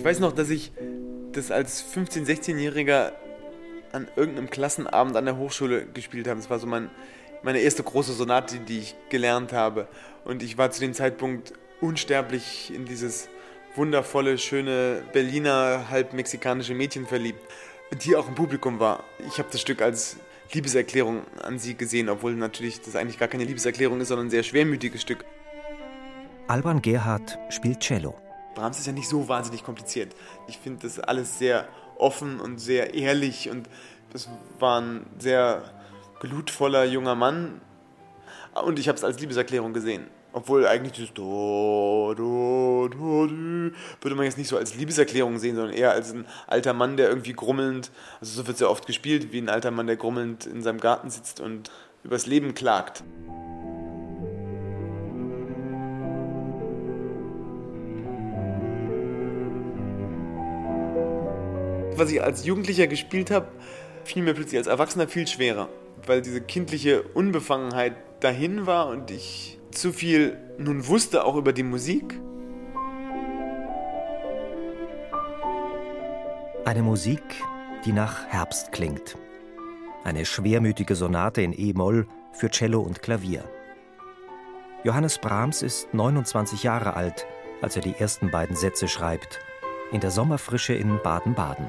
Ich weiß noch, dass ich das als 15-, 16-Jähriger an irgendeinem Klassenabend an der Hochschule gespielt habe. Das war so mein, meine erste große Sonate, die ich gelernt habe. Und ich war zu dem Zeitpunkt unsterblich in dieses wundervolle, schöne Berliner, halb mexikanische Mädchen verliebt, die auch im Publikum war. Ich habe das Stück als Liebeserklärung an sie gesehen, obwohl natürlich das eigentlich gar keine Liebeserklärung ist, sondern ein sehr schwermütiges Stück. Alban Gerhard spielt Cello. Brahms ist ja nicht so wahnsinnig kompliziert. Ich finde das alles sehr offen und sehr ehrlich und das war ein sehr glutvoller junger Mann und ich habe es als Liebeserklärung gesehen. Obwohl eigentlich dieses Do, Do, Do, Do, würde man jetzt nicht so als Liebeserklärung sehen, sondern eher als ein alter Mann, der irgendwie grummelnd, also so wird es ja oft gespielt, wie ein alter Mann, der grummelnd in seinem Garten sitzt und übers Leben klagt. Was ich als Jugendlicher gespielt habe, fiel mir plötzlich als Erwachsener viel schwerer, weil diese kindliche Unbefangenheit dahin war und ich zu viel nun wusste auch über die Musik. Eine Musik, die nach Herbst klingt. Eine schwermütige Sonate in E-Moll für Cello und Klavier. Johannes Brahms ist 29 Jahre alt, als er die ersten beiden Sätze schreibt, in der Sommerfrische in Baden-Baden.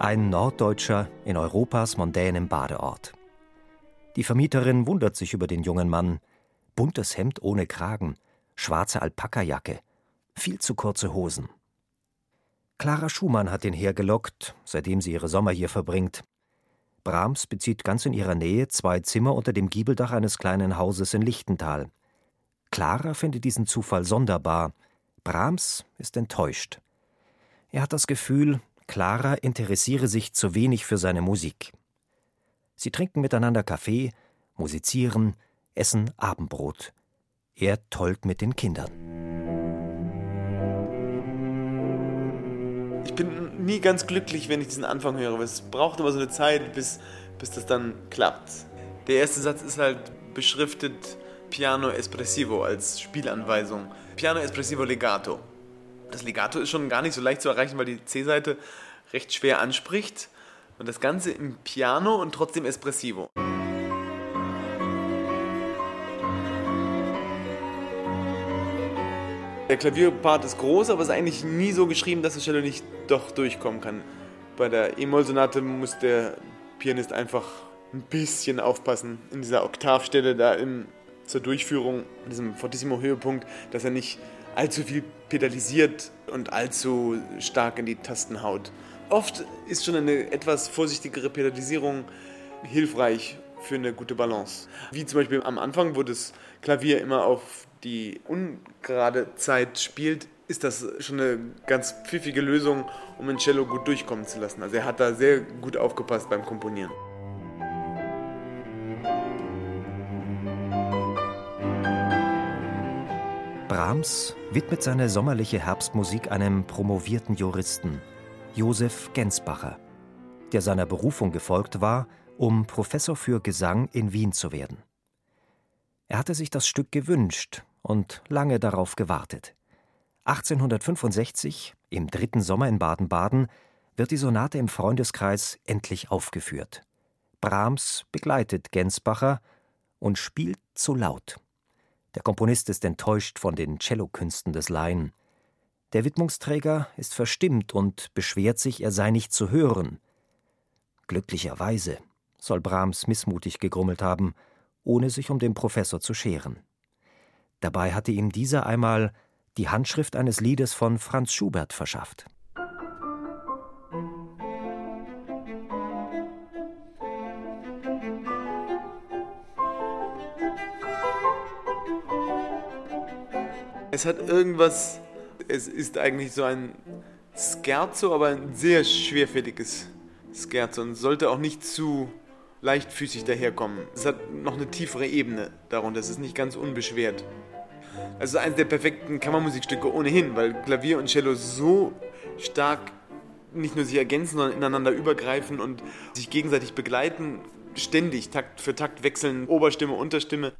Ein Norddeutscher in Europas mondänem Badeort. Die Vermieterin wundert sich über den jungen Mann. Buntes Hemd ohne Kragen, schwarze Alpakajacke, viel zu kurze Hosen. Clara Schumann hat ihn hergelockt, seitdem sie ihre Sommer hier verbringt. Brahms bezieht ganz in ihrer Nähe zwei Zimmer unter dem Giebeldach eines kleinen Hauses in Lichtental. Clara findet diesen Zufall sonderbar. Brahms ist enttäuscht. Er hat das Gefühl, Clara interessiere sich zu wenig für seine Musik. Sie trinken miteinander Kaffee, musizieren, essen Abendbrot. Er tollt mit den Kindern. Ich bin nie ganz glücklich, wenn ich diesen Anfang höre. Es braucht immer so eine Zeit, bis, bis das dann klappt. Der erste Satz ist halt beschriftet Piano Espressivo als Spielanweisung. Piano Espressivo Legato. Das Legato ist schon gar nicht so leicht zu erreichen, weil die C-Seite recht schwer anspricht. Und das Ganze im Piano und trotzdem espressivo. Der Klavierpart ist groß, aber ist eigentlich nie so geschrieben, dass das Cello nicht doch durchkommen kann. Bei der E-Moll-Sonate muss der Pianist einfach ein bisschen aufpassen in dieser Oktavstelle da im, zur Durchführung, in diesem Fortissimo-Höhepunkt, dass er nicht allzu viel pedalisiert und allzu stark in die Tasten haut. Oft ist schon eine etwas vorsichtigere Pedalisierung hilfreich für eine gute Balance. Wie zum Beispiel am Anfang, wo das Klavier immer auf die ungerade Zeit spielt, ist das schon eine ganz pfiffige Lösung, um ein Cello gut durchkommen zu lassen. Also er hat da sehr gut aufgepasst beim Komponieren. Brahms widmet seine sommerliche Herbstmusik einem promovierten Juristen, Josef Gensbacher, der seiner Berufung gefolgt war, um Professor für Gesang in Wien zu werden. Er hatte sich das Stück gewünscht und lange darauf gewartet. 1865, im dritten Sommer in Baden-Baden, wird die Sonate im Freundeskreis endlich aufgeführt. Brahms begleitet Gensbacher und spielt zu laut. Der Komponist ist enttäuscht von den Cellokünsten des Laien. Der Widmungsträger ist verstimmt und beschwert sich, er sei nicht zu hören. Glücklicherweise soll Brahms missmutig gegrummelt haben, ohne sich um den Professor zu scheren. Dabei hatte ihm dieser einmal die Handschrift eines Liedes von Franz Schubert verschafft. Es hat irgendwas es ist eigentlich so ein Scherzo, aber ein sehr schwerfälliges Scherzo und sollte auch nicht zu leichtfüßig daherkommen. Es hat noch eine tiefere Ebene darunter, es ist nicht ganz unbeschwert. Also eines der perfekten Kammermusikstücke ohnehin, weil Klavier und Cello so stark nicht nur sich ergänzen, sondern ineinander übergreifen und sich gegenseitig begleiten, ständig, Takt für Takt wechseln, Oberstimme, Unterstimme.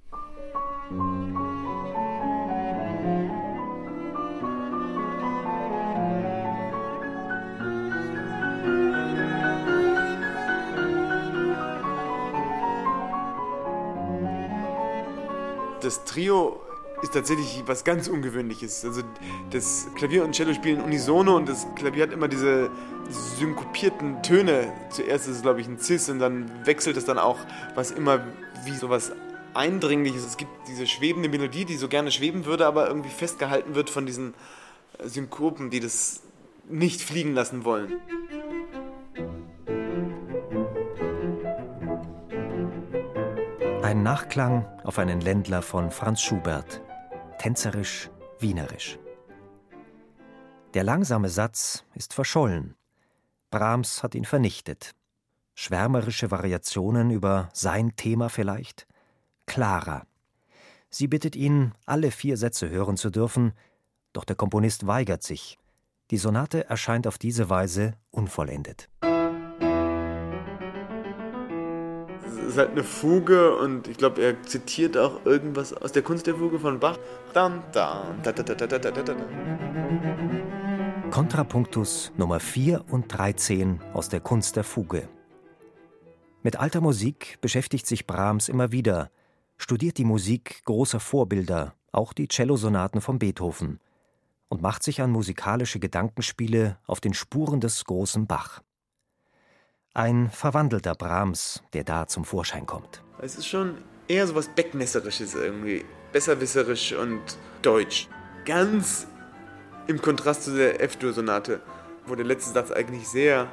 Das Trio ist tatsächlich was ganz Ungewöhnliches. Also das Klavier und Cello spielen unisono und das Klavier hat immer diese synkopierten Töne. Zuerst ist es, glaube ich, ein Cis und dann wechselt es dann auch, was immer wie sowas Eindringliches. Es gibt diese schwebende Melodie, die so gerne schweben würde, aber irgendwie festgehalten wird von diesen Synkopen, die das nicht fliegen lassen wollen. Ein Nachklang auf einen Ländler von Franz Schubert tänzerisch, wienerisch. Der langsame Satz ist verschollen. Brahms hat ihn vernichtet. Schwärmerische Variationen über sein Thema vielleicht? Clara. Sie bittet ihn, alle vier Sätze hören zu dürfen, doch der Komponist weigert sich. Die Sonate erscheint auf diese Weise unvollendet. Halt eine Fuge und ich glaube, er zitiert auch irgendwas aus der Kunst der Fuge von Bach. Dam, dam, da, da, da, da, da, da, da. Kontrapunktus Nummer 4 und 13 aus der Kunst der Fuge. Mit alter Musik beschäftigt sich Brahms immer wieder, studiert die Musik großer Vorbilder, auch die Cellosonaten von Beethoven, und macht sich an musikalische Gedankenspiele auf den Spuren des großen Bach. Ein verwandelter Brahms, der da zum Vorschein kommt. Es ist schon eher so was Beckmesserisches irgendwie. Besserwisserisch und deutsch. Ganz im Kontrast zu der F-Dur-Sonate, wo der letzte Satz eigentlich sehr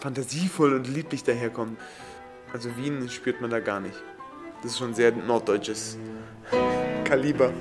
fantasievoll und lieblich daherkommt. Also Wien spürt man da gar nicht. Das ist schon sehr norddeutsches Kaliber.